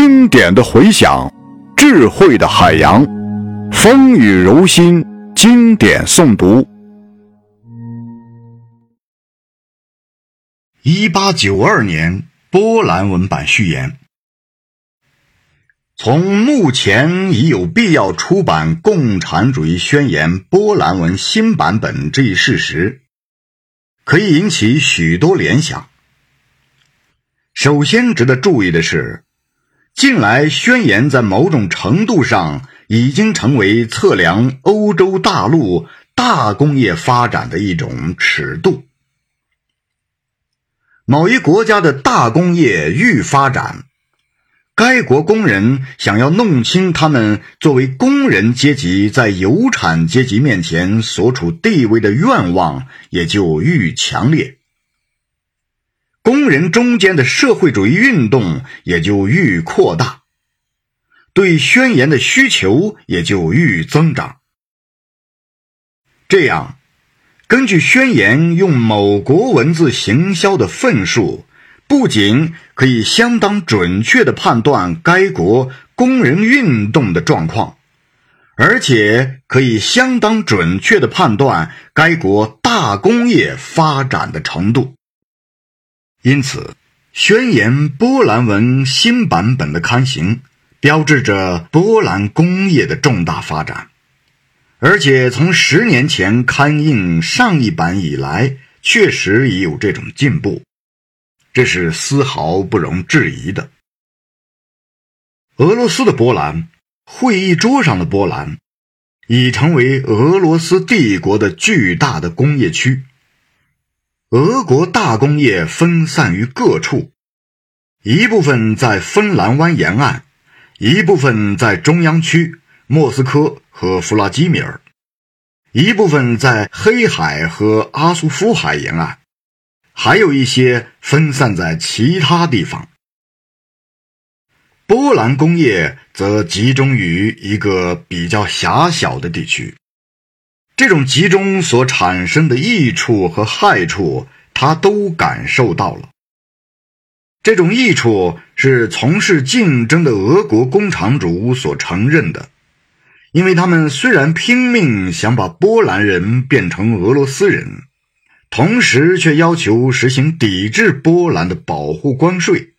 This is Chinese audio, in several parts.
经典的回响，智慧的海洋，风雨柔心，经典诵读。一八九二年波兰文版序言：从目前已有必要出版《共产主义宣言》波兰文新版本这一事实，可以引起许多联想。首先值得注意的是。近来，宣言在某种程度上已经成为测量欧洲大陆大工业发展的一种尺度。某一国家的大工业愈发展，该国工人想要弄清他们作为工人阶级在有产阶级面前所处地位的愿望也就愈强烈。工人中间的社会主义运动也就愈扩大，对宣言的需求也就愈增长。这样，根据宣言用某国文字行销的份数，不仅可以相当准确地判断该国工人运动的状况，而且可以相当准确地判断该国大工业发展的程度。因此，宣言波兰文新版本的刊行，标志着波兰工业的重大发展，而且从十年前刊印上一版以来，确实已有这种进步，这是丝毫不容置疑的。俄罗斯的波兰，会议桌上的波兰，已成为俄罗斯帝国的巨大的工业区。俄国大工业分散于各处，一部分在芬兰湾沿岸，一部分在中央区莫斯科和弗拉基米尔，一部分在黑海和阿苏夫海沿岸，还有一些分散在其他地方。波兰工业则集中于一个比较狭小的地区。这种集中所产生的益处和害处，他都感受到了。这种益处是从事竞争的俄国工厂主所承认的，因为他们虽然拼命想把波兰人变成俄罗斯人，同时却要求实行抵制波兰的保护关税。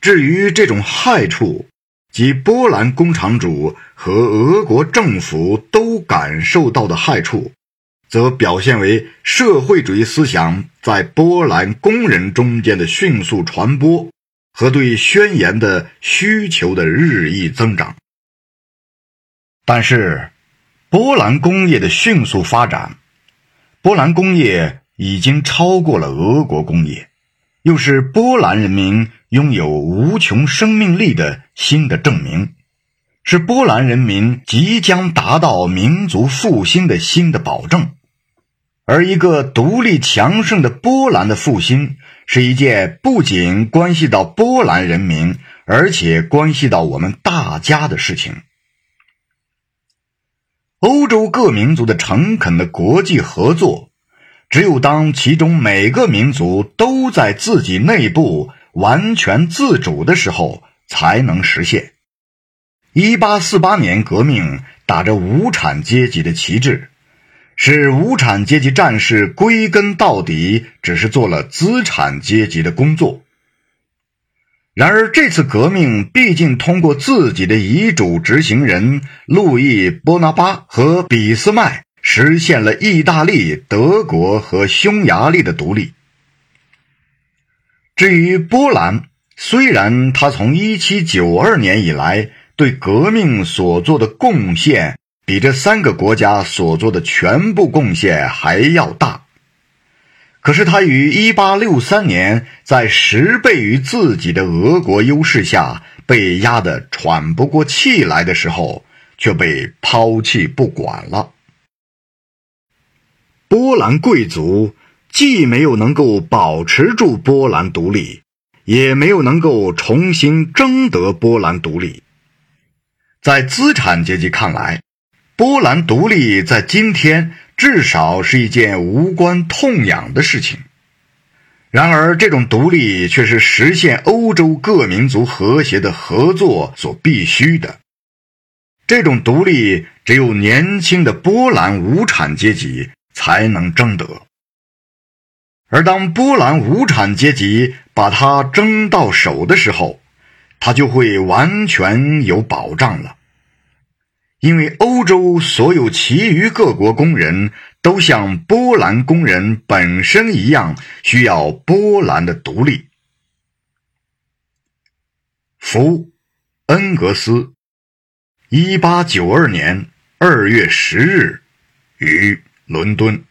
至于这种害处，即波兰工厂主和俄国政府都感受到的害处，则表现为社会主义思想在波兰工人中间的迅速传播和对宣言的需求的日益增长。但是，波兰工业的迅速发展，波兰工业已经超过了俄国工业，又是波兰人民。拥有无穷生命力的新的证明，是波兰人民即将达到民族复兴的新的保证。而一个独立强盛的波兰的复兴，是一件不仅关系到波兰人民，而且关系到我们大家的事情。欧洲各民族的诚恳的国际合作，只有当其中每个民族都在自己内部。完全自主的时候才能实现。一八四八年革命打着无产阶级的旗帜，使无产阶级战士归根到底只是做了资产阶级的工作。然而这次革命毕竟通过自己的遗嘱执行人路易·波拿巴和俾斯麦实现了意大利、德国和匈牙利的独立。至于波兰，虽然他从一七九二年以来对革命所做的贡献比这三个国家所做的全部贡献还要大，可是他于一八六三年在十倍于自己的俄国优势下被压得喘不过气来的时候，却被抛弃不管了。波兰贵族。既没有能够保持住波兰独立，也没有能够重新争得波兰独立。在资产阶级看来，波兰独立在今天至少是一件无关痛痒的事情。然而，这种独立却是实现欧洲各民族和谐的合作所必须的。这种独立只有年轻的波兰无产阶级才能争得，而当波兰无产阶级把它争到手的时候，它就会完全有保障了。因为欧洲所有其余各国工人都像波兰工人本身一样，需要波兰的独立。福恩格斯。一八九二年二月十日，于伦敦。